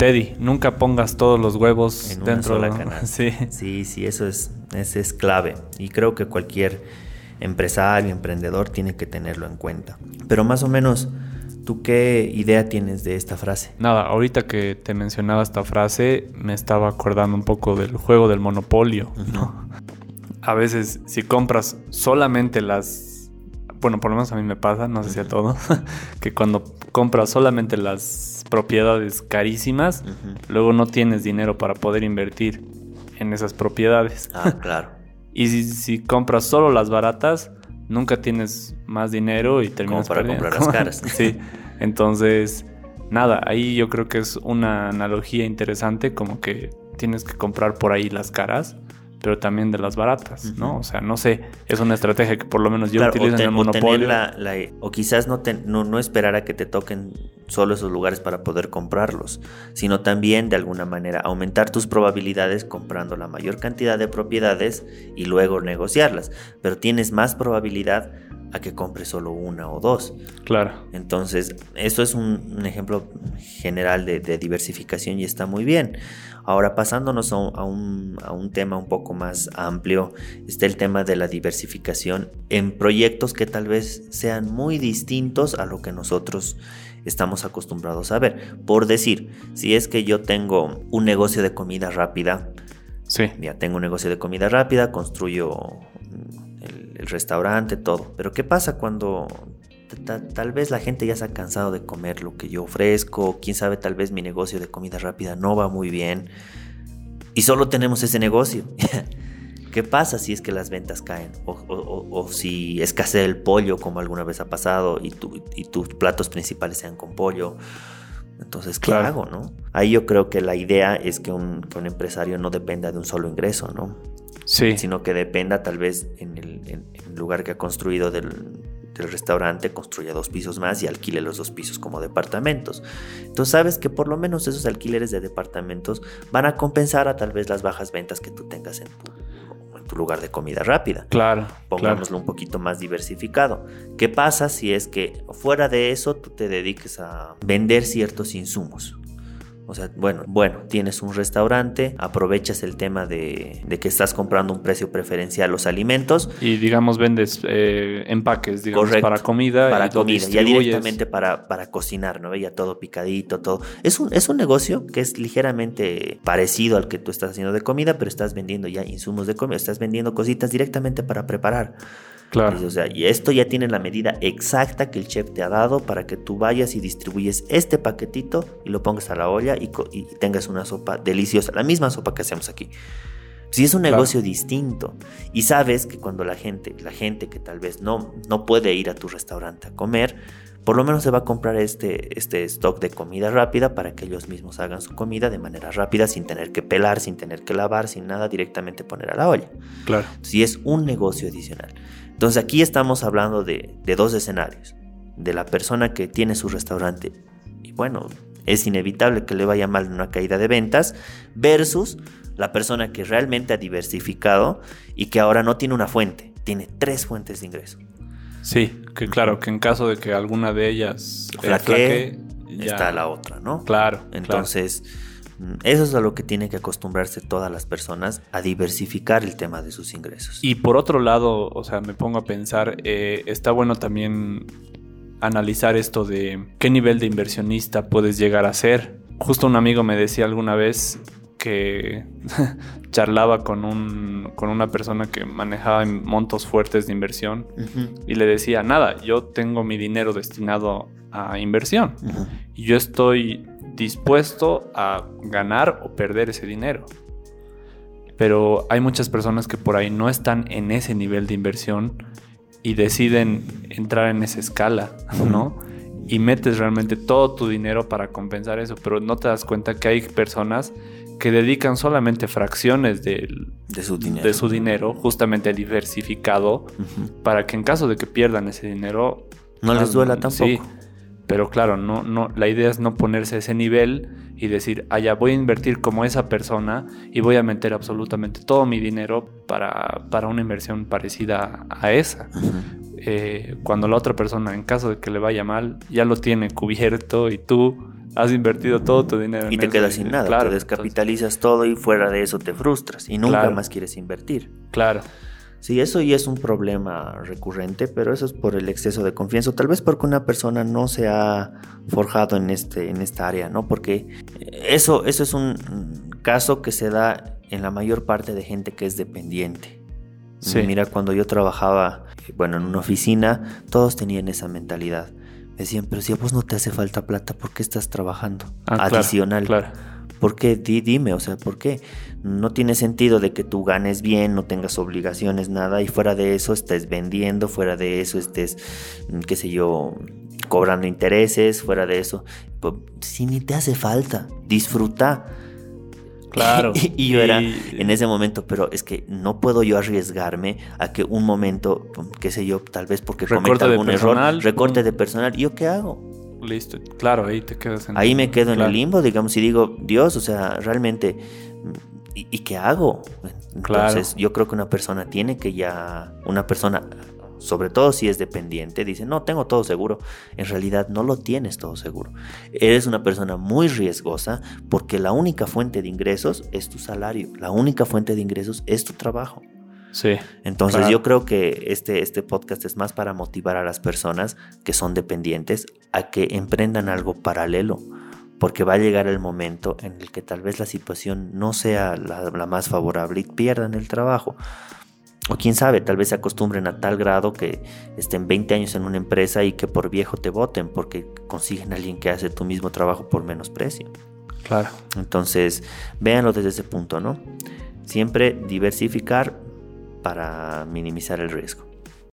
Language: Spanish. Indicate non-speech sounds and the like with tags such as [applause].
Teddy, nunca pongas todos los huevos En dentro de canasta. [laughs] Sí. Sí, sí, eso es, ese es clave. Y creo que cualquier empresario, emprendedor tiene que tenerlo en cuenta. Pero más o menos, ¿tú qué idea tienes de esta frase? Nada, ahorita que te mencionaba esta frase, me estaba acordando un poco del juego del monopolio, ¿no? A veces, si compras solamente las. Bueno, por lo menos a mí me pasa, no sé si a todos, [laughs] que cuando compras solamente las propiedades carísimas, luego no tienes dinero para poder invertir en esas propiedades. Ah, [laughs] claro. Y si, si compras solo las baratas, nunca tienes más dinero y terminas para perdiendo. comprar las [laughs] caras. sí. Entonces, nada, ahí yo creo que es una analogía interesante, como que tienes que comprar por ahí las caras, pero también de las baratas, ¿no? O sea, no sé, es una estrategia que por lo menos yo Claro, utilizo o, en el o monopolio. la- la- o quizás no, te- no, no esperar a que te toquen solo esos lugares para poder comprarlos, sino también de alguna manera aumentar tus probabilidades comprando la mayor cantidad de propiedades y luego negociarlas. Pero tienes más probabilidad a que compres solo una o dos. Claro. Entonces, eso es un, un ejemplo general de, de diversificación y está muy bien. Ahora, pasándonos a un, a un- tema un poco más amplio, está el tema de la diversificación en proyectos que tal vez sean muy distintos a lo que nosotros estamos acostumbrados a ver. Por decir, si es que yo tengo un negocio de comida rápida, Sí. ya tengo un negocio de comida rápida, construyo el, restaurante, todo. Pero ¿qué pasa cuando ta- tal vez la gente ya se ha cansado de comer lo que yo ofrezco? Quién sabe, tal vez mi negocio de comida rápida no va muy bien. Y solo tenemos ese negocio. [laughs] ¿Qué pasa si es que las ventas caen? O, o- o- o si escasea el pollo, como alguna vez ha pasado, y, tu- y tus platos principales sean con pollo. Entonces, ¿qué Claro. hago, no? Ahí yo creo que la idea es que un, que un empresario no dependa de un solo ingreso, ¿no? Sí. Sino que dependa tal vez en el, en- en el lugar que ha construido del, del restaurante, construya dos pisos más y alquile los dos pisos como departamentos. Entonces sabes que por lo menos esos alquileres de departamentos van a compensar a tal vez las bajas ventas que tú tengas en tu, en tu lugar de comida rápida Claro. claro. pongámoslo un poquito más diversificado. ¿Qué pasa si es que fuera de eso tú te dediques a vender ciertos insumos? O sea, bueno, bueno, tienes un restaurante, aprovechas el tema de, de que estás comprando un precio preferencial los alimentos Y digamos, vendes eh, empaques, digamos, Correcto. para comida. para y comida, ya directamente para, para cocinar, ¿no? Ya todo picadito, todo. Es un, es un negocio que es ligeramente parecido al que tú estás haciendo de comida, pero estás vendiendo ya insumos de comida, estás vendiendo cositas directamente para preparar. Claro. O sea, y esto ya tiene la medida exacta que el chef te ha dado para que tú vayas y distribuyes este paquetito y lo pongas a la olla y, y tengas una sopa deliciosa, la misma sopa que hacemos aquí. Si es un Claro. negocio distinto y sabes que cuando la gente, la gente que tal vez no, no puede ir a tu restaurante a comer, por lo menos se va a comprar este, este stock de comida rápida para que ellos mismos hagan su comida de manera rápida, sin tener que pelar, sin tener que lavar, sin nada, directamente poner a la olla Claro. si es un negocio adicional. Entonces aquí estamos hablando de, de dos escenarios. De la persona que tiene su restaurante y bueno, es inevitable que le vaya mal en una caída de ventas versus la persona que realmente ha diversificado y que ahora no tiene una fuente, tiene tres fuentes de ingreso. Sí, que claro, que en caso de que alguna de ellas eh, Flaquee, flaquee, ya- Está la otra, ¿no? Claro. Entonces, eso es a lo que tienen que acostumbrarse todas las personas a diversificar el tema de sus ingresos. Y por otro lado, o sea, me pongo a pensar, eh, está bueno también analizar esto de qué nivel de inversionista puedes llegar a ser. Justo un amigo me decía alguna vez que [laughs] charlaba con, un, con una persona que manejaba montos fuertes de inversión y le decía, nada, yo tengo mi dinero destinado a inversión y yo estoy dispuesto a ganar o perder ese dinero. Pero hay muchas personas que por ahí no están en ese nivel de inversión y deciden entrar en esa escala, ¿no? Y metes realmente todo tu dinero para compensar eso, pero no te das cuenta que hay personas que dedican solamente fracciones del- De su dinero. de su dinero, justamente diversificado, para que en caso de que pierdan ese dinero... No les duela tampoco. Sí, pero claro, no, no, la idea es no ponerse a ese nivel y decir, ah, ya voy a invertir como esa persona y voy a meter absolutamente todo mi dinero para, para una inversión parecida a esa. Eh, cuando la otra persona, en caso de que le vaya mal, ya lo tiene cubierto y tú has invertido todo tu dinero. Y te quedas sin nada, te descapitalizas todo y fuera de eso te frustras y nunca más quieres invertir. Claro. Sí, eso ya es un problema recurrente, pero eso es por el exceso de confianza, o tal vez porque una persona no se ha forjado en, este, en esta área, ¿no? Porque eso, eso es un caso que se da en la mayor parte de gente que es dependiente. Mira, cuando yo trabajaba, bueno, en una oficina, todos tenían esa mentalidad. Decían, pero si a vos no te hace falta plata, ¿por qué estás trabajando? Ah, Adicional. Claro, ¿Por qué? dime, o sea, ¿por qué? No tiene sentido de que tú ganes bien, no tengas obligaciones, nada, y fuera de eso estés vendiendo, fuera de eso estés, mm, qué sé yo, cobrando intereses, fuera de eso. Si ni te hace falta, disfruta. Claro. [laughs] y yo era en ese momento, pero es que no puedo yo arriesgarme a que un momento, qué sé yo, tal vez porque cometa algún error, recorte de personal, ¿yo qué hago? Listo, claro, ahí te quedas en Ahí me quedo en el limbo, digamos, y digo, Dios, o sea, realmente, ¿y, qué hago? Entonces, yo creo que una persona tiene que ya, una persona sobre todo si es dependiente, dice, no, tengo todo seguro. En realidad no lo tienes todo seguro. Eres una persona muy riesgosa porque la única fuente de ingresos es tu salario, la única fuente de ingresos es tu trabajo. Sí. Entonces yo creo que este, este podcast es más para motivar a las personas que son dependientes a que emprendan algo paralelo, porque va a llegar el momento en el que tal vez la situación no sea la, la más favorable y pierdan el trabajo. O quién sabe, tal vez se acostumbren a tal grado que estén 20 años en una empresa y que por viejo te voten porque consiguen a alguien que hace tu mismo trabajo por menos precio. Claro. Entonces, véanlo desde ese punto, ¿no? Siempre diversificar para minimizar el riesgo.